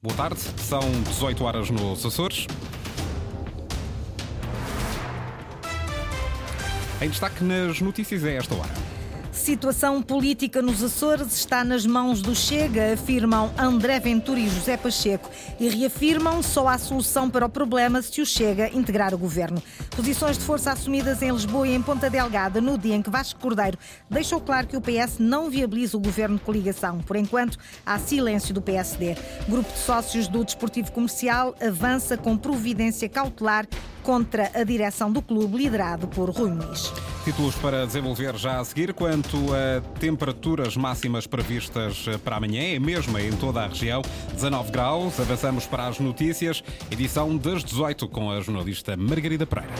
Boa tarde, são 18 horas nos Açores. Em destaque nas notícias a esta hora. Situação política nos Açores está nas mãos do Chega, afirmam André Ventura e José Pacheco e reafirmam só há solução para o problema se o Chega integrar o governo. Posições de força assumidas em Lisboa e em Ponta Delgada no dia em que Vasco Cordeiro deixou claro que o PS não viabiliza o governo de coligação. Por enquanto, há silêncio do PSD. Grupo de sócios do Desportivo Comercial avança com providência cautelar contra a direção do clube liderado por Rui Muniz. Títulos para desenvolver já a seguir. Quanto a temperaturas máximas previstas para amanhã, é mesma em toda a região, 19 graus. Avançamos para as notícias, edição das 18 com a jornalista Margarida Pereira.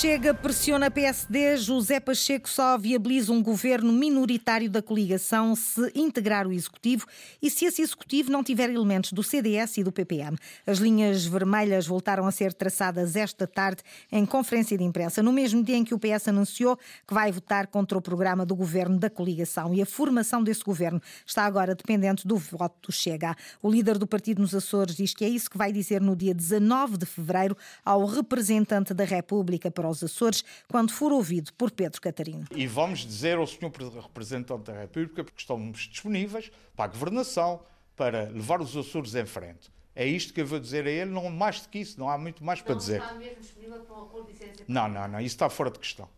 Chega, pressiona PSD. José Pacheco só viabiliza um governo minoritário da coligação se integrar o executivo e se esse executivo não tiver elementos do CDS e do PPM. As linhas vermelhas voltaram a ser traçadas esta tarde em conferência de imprensa, no mesmo dia em que o PS anunciou que vai votar contra o programa do governo da coligação. E a formação desse governo está agora dependente do voto do Chega. O líder do partido nos Açores diz que é isso que vai dizer no dia 19 de fevereiro ao representante da República para os Açores, quando for ouvido por Pedro Catarino. E vamos dizer ao Sr. Representante da República, porque estamos disponíveis para a governação, para levar os Açores em frente. É isto que eu vou dizer a ele, não mais do que isso, não há muito mais para dizer. Está mesmo disponível para um acordo de? Não, não, não, isso está fora de questão.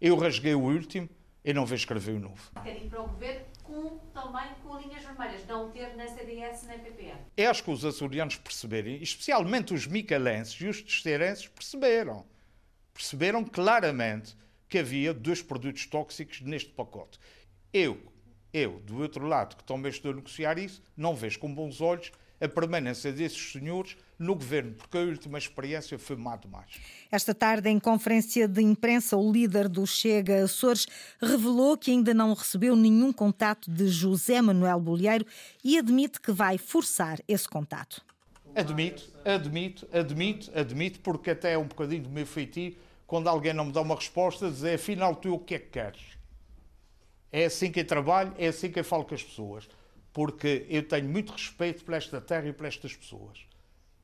Eu rasguei o último e não vou escrever o novo. Quer ir para o governo com, também com linhas vermelhas, não ter na CDS nem PPM. Eu acho que os açorianos perceberem, especialmente os micalenses e os terceirenses, perceberam perceberam claramente que havia dois produtos tóxicos neste pacote. Eu, eu, do outro lado, que também estou a negociar isso, não vejo com bons olhos a permanência desses senhores no governo, porque a última experiência foi má demais. Esta tarde, em conferência de imprensa, o líder do Chega Açores revelou que ainda não recebeu nenhum contato de José Manuel Bolieiro e admite que vai forçar esse contato. Admito, admito, admito, admito, porque até é um bocadinho do meu feitio quando alguém não me dá uma resposta, dizer afinal tu o que é que queres? É assim que eu trabalho, é assim que eu falo com as pessoas. Porque eu tenho muito respeito por esta terra e por estas pessoas.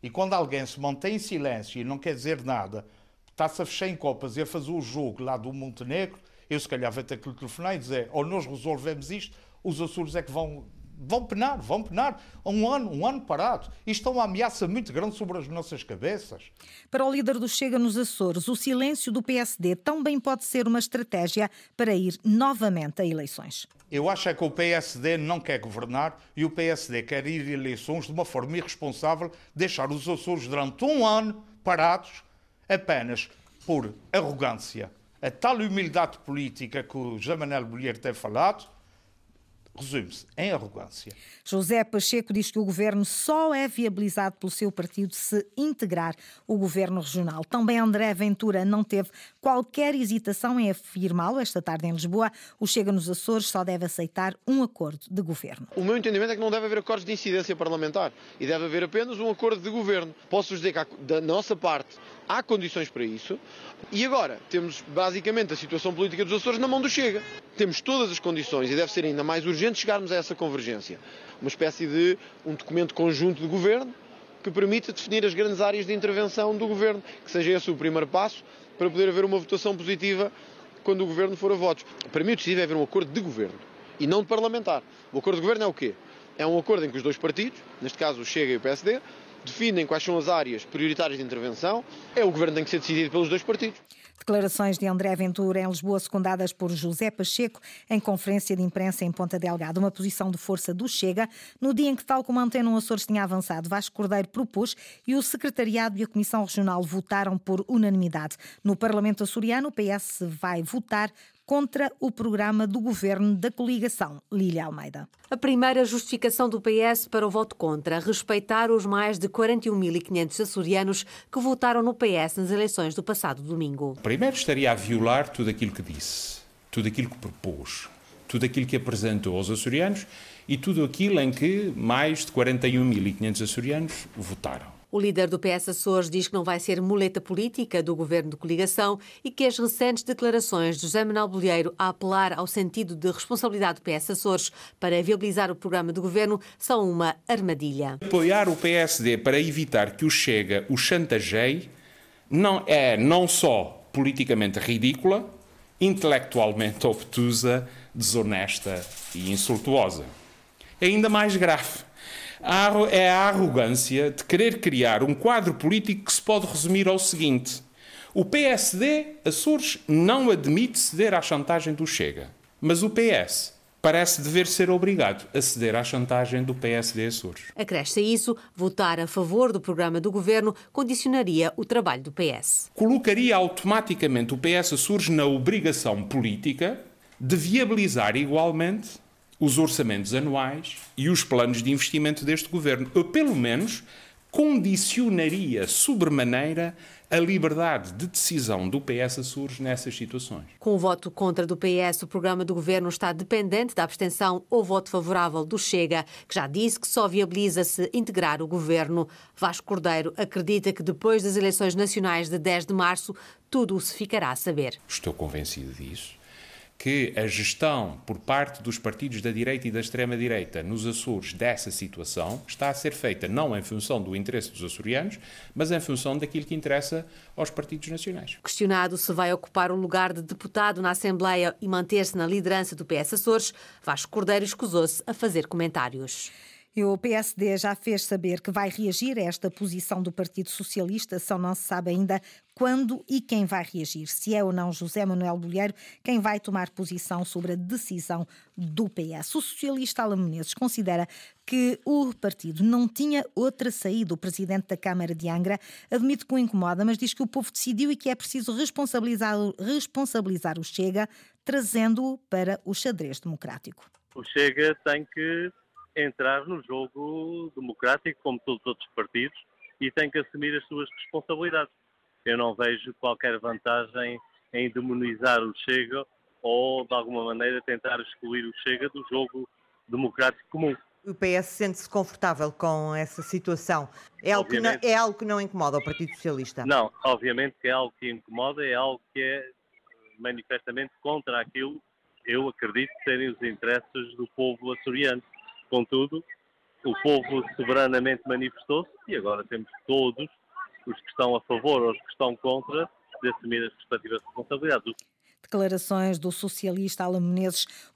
E quando alguém se mantém em silêncio e não quer dizer nada, está-se a fechar em copas e a fazer o jogo lá do Montenegro, eu se calhar vou ter que lhe telefonar e dizer ou nós resolvemos isto, os Açores é que vão vão penar, vão penar. Um ano, um ano parado. Isto é uma ameaça muito grande sobre as nossas cabeças. Para o líder do Chega nos Açores, o silêncio do PSD também pode ser uma estratégia para ir novamente a eleições. Eu acho é que o PSD não quer governar e o PSD quer ir a eleições de uma forma irresponsável, deixar os Açores durante um ano parados apenas por arrogância. A tal humildade política que o José Manuel Bolheiro tem falado, resume-se em arrogância. José Pacheco diz que o governo só é viabilizado pelo seu partido se integrar o governo regional. Também André Ventura não teve qualquer hesitação em afirmá-lo esta tarde em Lisboa. O Chega nos Açores só deve aceitar um acordo de governo. O meu entendimento é que não deve haver acordos de incidência parlamentar e deve haver apenas um acordo de governo. Posso dizer que, da nossa parte, há condições para isso. E agora, temos basicamente a situação política dos Açores na mão do Chega. Temos todas as condições e deve ser ainda mais urgente chegarmos a essa convergência. Uma espécie de um documento conjunto de governo que permita definir as grandes áreas de intervenção do governo, que seja esse o primeiro passo para poder haver uma votação positiva quando o governo for a votos. Para mim, o decisivo é haver um acordo de governo e não de parlamentar. O acordo de governo é o quê? É um acordo em que os dois partidos, neste caso o Chega e o PSD, definem quais são as áreas prioritárias de intervenção. É o governo tem que ser decidido pelos dois partidos. Declarações de André Ventura em Lisboa, secundadas por José Pacheco, em conferência de imprensa em Ponta Delgada. Uma posição de força do Chega, no dia em que, tal como a Antena Açores tinha avançado, Vasco Cordeiro propôs e o Secretariado e a Comissão Regional votaram por unanimidade. No Parlamento açoriano, o PS vai votar contra o programa do governo da coligação. Lília Almeida. A primeira justificação do PS para o voto contra, respeitar os mais de 41.500 açorianos que votaram no PS nas eleições do passado domingo. Primeiro estaria a violar tudo aquilo que disse, tudo aquilo que propôs, tudo aquilo que apresentou aos açorianos e tudo aquilo em que mais de 41.500 açorianos votaram. O líder do PS Açores diz que não vai ser muleta política do governo de coligação e que as recentes declarações de José Manuel Bolheiro a apelar ao sentido de responsabilidade do PS Açores para viabilizar o programa de governo são uma armadilha. Apoiar o PSD para evitar que o Chega o chantageie não é não só politicamente ridícula, intelectualmente obtusa, desonesta e insultuosa. É ainda mais grave é a arrogância de querer criar um quadro político que se pode resumir ao seguinte: o PSD, Açores, não admite ceder à chantagem do Chega, mas o PS parece dever ser obrigado a ceder à chantagem do PSD Açores. Acresce a isso, votar a favor do programa do governo condicionaria o trabalho do PS. Colocaria automaticamente o PS Açores na obrigação política de viabilizar igualmente os orçamentos anuais e os planos de investimento deste governo. Ou, pelo menos, condicionaria sobremaneira a liberdade de decisão do PS Açores nessas situações. Com o voto contra do PS, o programa do governo está dependente da abstenção ou voto favorável do Chega, que já disse que só viabiliza se integrar o governo. Vasco Cordeiro acredita que depois das eleições nacionais de 10 de março, tudo se ficará a saber. Estou convencido disso que a gestão por parte dos partidos da direita e da extrema-direita nos Açores dessa situação está a ser feita não em função do interesse dos açorianos, mas em função daquilo que interessa aos partidos nacionais. Questionado se vai ocupar o lugar de deputado na Assembleia e manter-se na liderança do PS Açores, Vasco Cordeiro escusou-se a fazer comentários. E o PSD já fez saber que vai reagir a esta posição do Partido Socialista, só não se sabe ainda quando e quem vai reagir, se é ou não José Manuel Bolheiro quem vai tomar posição sobre a decisão do PS. O socialista Alan considera que o partido não tinha outra saída. O presidente da Câmara de Angra admite que o incomoda, mas diz que o povo decidiu e que é preciso responsabilizar, responsabilizar o Chega, trazendo-o para o xadrez democrático. O Chega tem que entrar no jogo democrático, como todos os outros partidos, e tem que assumir as suas responsabilidades. Eu não vejo qualquer vantagem em demonizar o Chega ou, de alguma maneira, tentar excluir o Chega do jogo democrático comum. O PS sente-se confortável com essa situação? É algo, não, é algo, que não, incomoda o Partido Socialista? Não, obviamente que é algo que incomoda, é algo que é manifestamente contra aquilo que eu acredito serem os interesses do povo açoriano. Contudo, o povo soberanamente manifestou-se e agora temos todos, os que estão a favor ou os que estão contra, de assumir as respectivas responsabilidades. Declarações do socialista Alan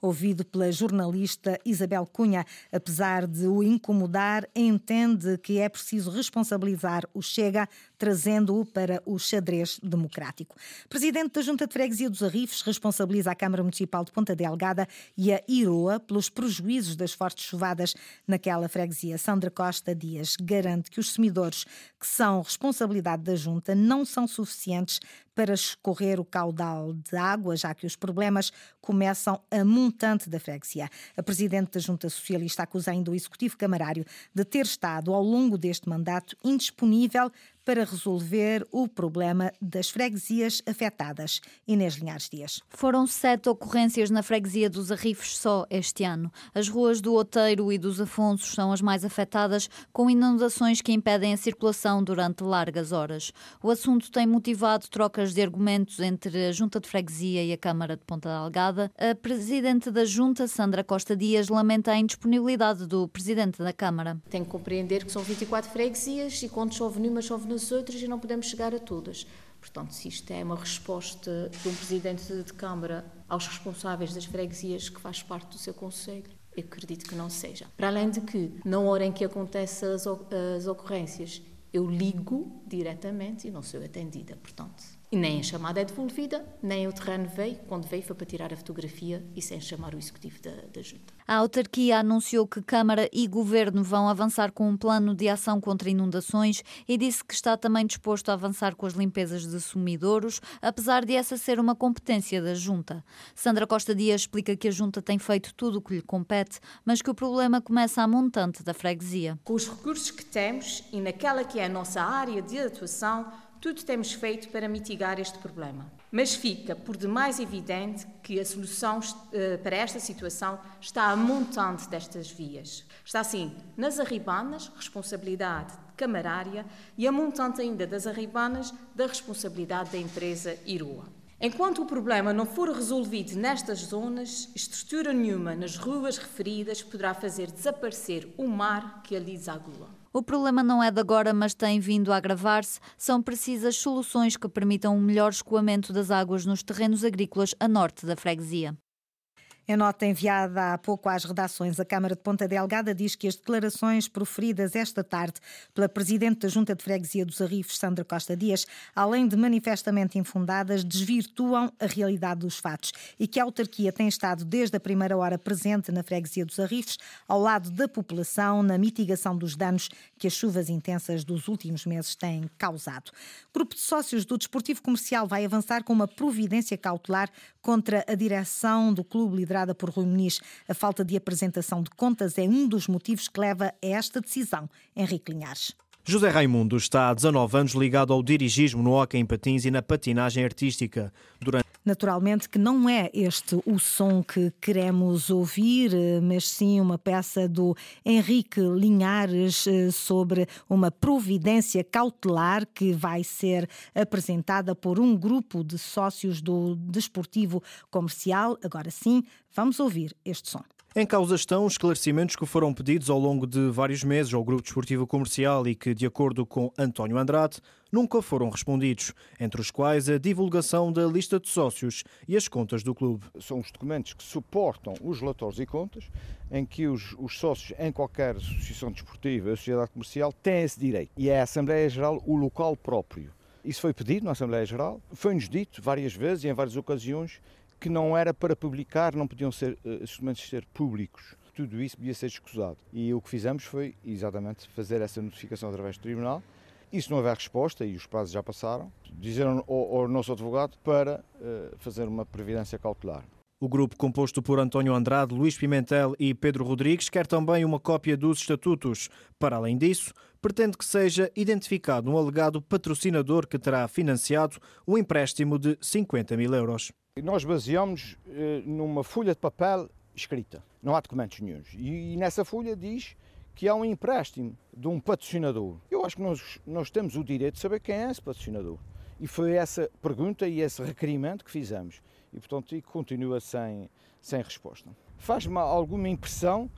ouvido pela jornalista Isabel Cunha. Apesar de o incomodar, entende que é preciso responsabilizar o Chega, trazendo-o para o xadrez democrático. Presidente da Junta de Freguesia dos Arrifes responsabiliza a Câmara Municipal de Ponta Delgada e a IROA pelos prejuízos das fortes chuvadas naquela freguesia. Sandra Costa Dias garante que os semidores que são responsabilidade da Junta não são suficientes para escorrer o caudal de água, já que os problemas começam a montante da freguesia. A Presidente da Junta Socialista acusa ainda o Executivo Camarário de ter estado, ao longo deste mandato, indisponível para resolver o problema das freguesias afetadas. Inês Linhares Dias. Foram sete ocorrências na freguesia dos Arrifes só este ano. As ruas do Oteiro e dos Afonsos são as mais afetadas, com inundações que impedem a circulação durante largas horas. O assunto tem motivado trocas de argumentos entre a Junta de Freguesia e a Câmara de Ponta Delgada. A Presidente da Junta, Sandra Costa Dias, lamenta a indisponibilidade do Presidente da Câmara. Tem que compreender que são 24 freguesias e quando chove numa, chove nas as outras e não podemos chegar a todas. Portanto, se isto é uma resposta de um presidente de Câmara aos responsáveis das freguesias que faz parte do seu conselho, eu acredito que não seja. Para além de que, na hora em que acontecem as, as ocorrências, eu ligo diretamente e não sou atendida. Portanto, e nem a chamada é devolvida, nem o terreno veio. Quando veio foi para tirar a fotografia e sem chamar o executivo da, da junta. A autarquia anunciou que Câmara e Governo vão avançar com um plano de ação contra inundações e disse que está também disposto a avançar com as limpezas de sumidouros, apesar de essa ser uma competência da Junta. Sandra Costa Dias explica que a Junta tem feito tudo o que lhe compete, mas que o problema começa a montante da freguesia. Com os recursos que temos e naquela que é a nossa área de atuação, tudo temos feito para mitigar este problema. Mas fica por demais evidente que a solução uh, para esta situação está a montante destas vias. Está assim nas arribanas, responsabilidade de camarária e a montante ainda das arribanas da responsabilidade da empresa Irua. Enquanto o problema não for resolvido nestas zonas, estrutura nenhuma nas ruas referidas poderá fazer desaparecer o mar que ali desagua. O problema não é de agora, mas tem vindo a agravar-se. São precisas soluções que permitam um melhor escoamento das águas nos terrenos agrícolas a norte da freguesia. Em nota enviada há pouco às redações, a Câmara de Ponta Delgada diz que as declarações proferidas esta tarde pela Presidente da Junta de Freguesia dos Arrifes, Sandra Costa Dias, além de manifestamente infundadas, desvirtuam a realidade dos fatos e que a autarquia tem estado desde a primeira hora presente na Freguesia dos Arrifes, ao lado da população, na mitigação dos danos que as chuvas intensas dos últimos meses têm causado. O grupo de sócios do Desportivo Comercial vai avançar com uma providência cautelar contra a direção do clube liderado liderada por Rui Muniz. A falta de apresentação de contas é um dos motivos que leva a esta decisão. Henrique Linhares. José Raimundo está há 19 anos ligado ao dirigismo no hockey em patins e na patinagem artística. Durante Naturalmente que não é este o som que queremos ouvir, mas sim uma peça do Henrique Linhares eh, sobre uma providência cautelar que vai ser apresentada por um grupo de sócios do Desportivo Comercial. Agora sim, vamos ouvir este som. Em causa estão os esclarecimentos que foram pedidos ao longo de vários meses ao Grupo Desportivo Comercial e que, de acordo com António Andrade, nunca foram respondidos, entre os quais a divulgação da lista de sócios e as contas do clube. São os documentos que suportam os relatórios e contas, em que os, os sócios em qualquer associação desportiva sociedade comercial têm esse direito. E é a Assembleia Geral o local próprio. Isso foi pedido na Assembleia Geral, foi-nos dito várias vezes e em várias ocasiões que não era para publicar, não podiam ser uh, instrumentos ser públicos. Tudo isso podia ser escusado. E o que fizemos foi exatamente fazer essa notificação através do tribunal. E se não houver resposta, e os prazos já passaram, dizeram ao, ao nosso advogado para uh, fazer uma previdência cautelar. O grupo, composto por António Andrade, Luís Pimentel e Pedro Rodrigues, quer também uma cópia dos estatutos. Para além disso, pretende que seja identificado um alegado patrocinador que terá financiado um empréstimo de 50 mil euros. Nós baseamos eh, numa folha de papel escrita, não há documentos nenhums. E, e, nessa folha diz que há um empréstimo de um patrocinador. Eu acho que nós, nós temos o direito de saber quem é esse patrocinador. E foi essa pergunta e esse requerimento que fizemos. E, portanto, continua sem, sem resposta. Faz-me alguma impressão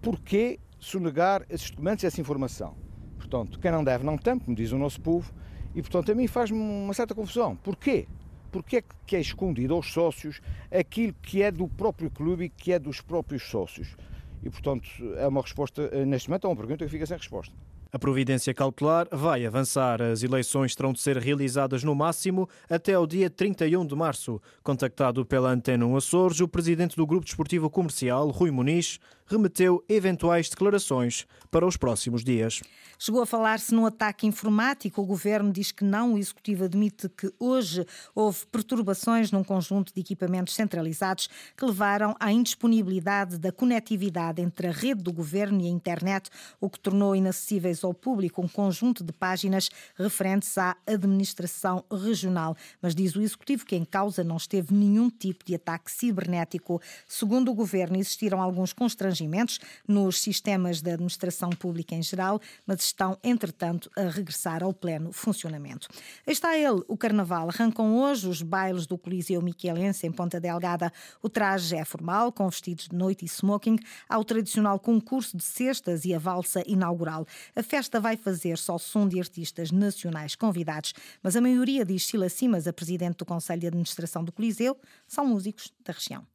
porque sonegar esses documentos e essa informação. Portanto, quem não deve não tem, como diz o nosso povo, e, portanto, a mim faz-me uma certa confusão. Porquê? Porque é que é escondido aos sócios aquilo que é do próprio clube e que é dos próprios sócios? E, portanto, é uma resposta, neste momento, é uma pergunta que fica sem resposta. A providência cautelar vai avançar. As eleições terão de ser realizadas no máximo até ao dia 31 de março. Contactado pela Antena 1 Açores, o presidente do Grupo Desportivo Comercial, Rui Muniz, remeteu eventuais declarações para os próximos dias. Chegou a falar-se num ataque informático. O governo diz que não. O executivo admite que hoje houve perturbações num conjunto de equipamentos centralizados que levaram à indisponibilidade da conectividade entre a rede do governo e a internet, o que tornou inacessíveis ao público um conjunto de páginas referentes à administração regional. Mas diz o executivo que em causa não esteve nenhum tipo de ataque cibernético. Segundo o governo, existiram alguns constrangimentos nos sistemas da administração pública em geral, mas estão, entretanto, a regressar ao pleno funcionamento. Está ele, o Carnaval. Arrancam hoje os bailes do Coliseu Miquelense, em Ponta Delgada. O traje é formal, com vestidos de noite e smoking. Há o tradicional concurso de cestas e a valsa inaugural. A festa vai fazer só som de artistas nacionais convidados, mas a maioria, diz Sila Simas, a presidente do Conselho de Administração do Coliseu, são músicos da região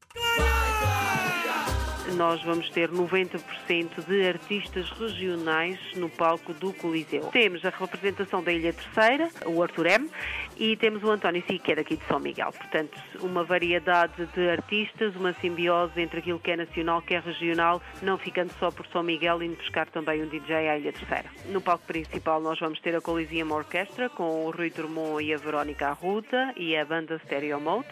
nós vamos ter 90% de artistas regionais no palco do Coliseu. Temos a representação da Ilha Terceira, o Arthur M, e temos o António Si, que é daqui de São Miguel. Portanto, uma variedade de artistas, uma simbiose entre aquilo que é nacional, que é regional, não ficando só por São Miguel, indo buscar também um DJ à Ilha Terceira. No palco principal nós vamos ter a Coliseum Orquestra, com o Rui Drummond e a Verónica Arruda e a banda Stereo Mode.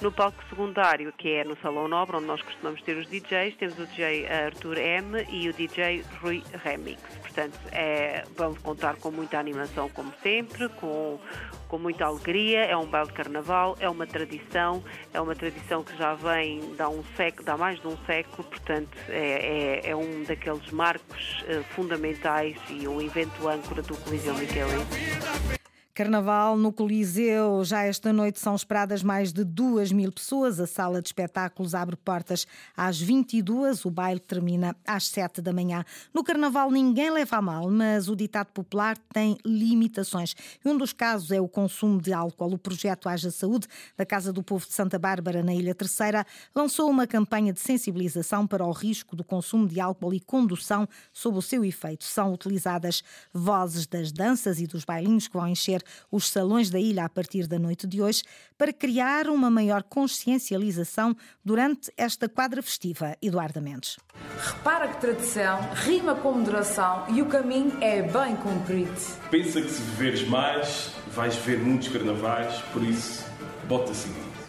No palco secundário, que é no Salão Nobre, onde nós costumamos ter os DJs, temos o DJ Arthur M e o DJ Rui Remix. Portanto, é, vamos contar com muita animação, como sempre, com, com muita alegria. É um baile de carnaval, é uma tradição, é uma tradição que já vem dá um século, dá mais de um século, portanto, é, é, é um daqueles marcos uh, fundamentais e um evento âncora do Coliseu Michelense. Carnaval no Coliseu. Já esta noite são esperadas mais de duas mil pessoas. A sala de espetáculos abre portas às 22. O baile termina às 7 da manhã. No Carnaval ninguém leva a mal, mas o ditado popular tem limitações. Um dos casos é o consumo de álcool. O projeto Haja Saúde, da Casa do Povo de Santa Bárbara, na Ilha Terceira, lançou uma campanha de sensibilização para o risco do consumo de álcool e condução sob o seu efeito. São utilizadas vozes das danças e dos bailinhos que vão encher os salões da ilha a partir da noite de hoje para criar uma maior consciencialização durante esta quadra festiva. Eduardo Mendes. Repara que tradição rima com moderação e o caminho é bem cumprido. Pensa que se viveres mais, vais ver muitos carnavais, por isso, bota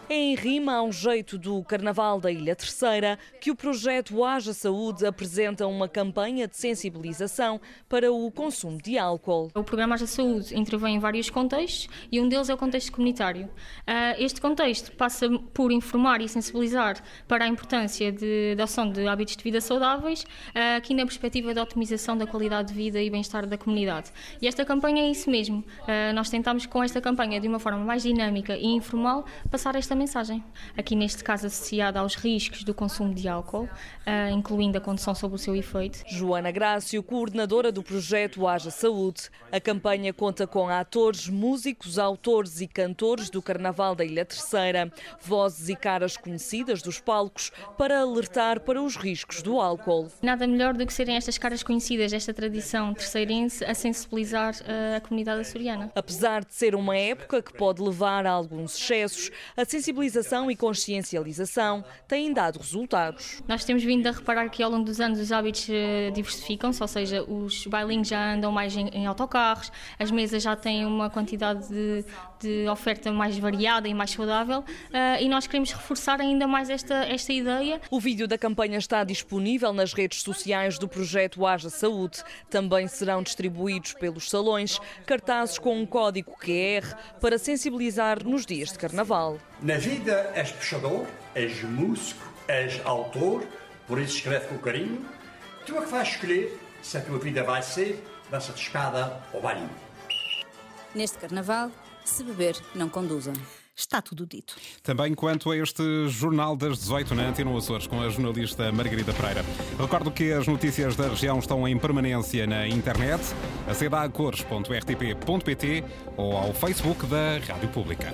seguir. Em rima a um jeito do Carnaval da Ilha Terceira, que o projeto Haja Saúde apresenta uma campanha de sensibilização para o consumo de álcool. O programa Haja Saúde intervém em vários contextos e um deles é o contexto comunitário. Ah, este contexto passa por informar e sensibilizar para a importância de, da ação de hábitos de vida saudáveis, ah, aqui na perspectiva da otimização da qualidade de vida e bem-estar da comunidade. E esta campanha é isso mesmo. Ah, nós tentamos com esta campanha, de uma forma mais dinâmica e informal, passar esta mensagem. Aqui neste caso associada aos riscos do consumo de álcool, uh, incluindo a condução sob o seu efeito. Joana Grácio, coordenadora do projeto Haja Saúde. A campanha conta com atores, músicos, autores e cantores do Carnaval da Ilha Terceira, vozes e caras conhecidas dos palcos para alertar para os riscos do álcool. Nada melhor do que serem estas caras conhecidas desta tradição terceirense a sensibilizar uh, a comunidade açoriana. Apesar de ser uma época que pode levar a alguns excessos, a sensibilização sensibilização e consciencialização têm dado resultados. Nós temos vindo a reparar que ao longo dos anos os hábitos eh, diversificam-se, ou seja, os bailinhos já andam mais em, em autocarros, as mesas já têm uma quantidade de, de oferta mais variada e mais saudável uh, e nós queremos reforçar ainda mais esta, esta ideia. O vídeo da campanha está disponível nas redes sociais do projeto Haja Saúde. Também serão distribuídos pelos salões cartazes com um código QR para sensibilizar nos dias de carnaval. Na vida és puxador, és músico, és autor, por isso escreve com carinho. Tu é que vais escolher se a tua vida vai ser dança de escada ou balinho. Neste carnaval, se beber, não conduza. Está tudo dito. Também quanto a este Jornal das 18 na Antena Açores, com a jornalista Margarida Pereira. Recordo que as notícias da região estão em permanência na internet, aceda a cores.rtp.pt ou ao Facebook da Rádio Pública.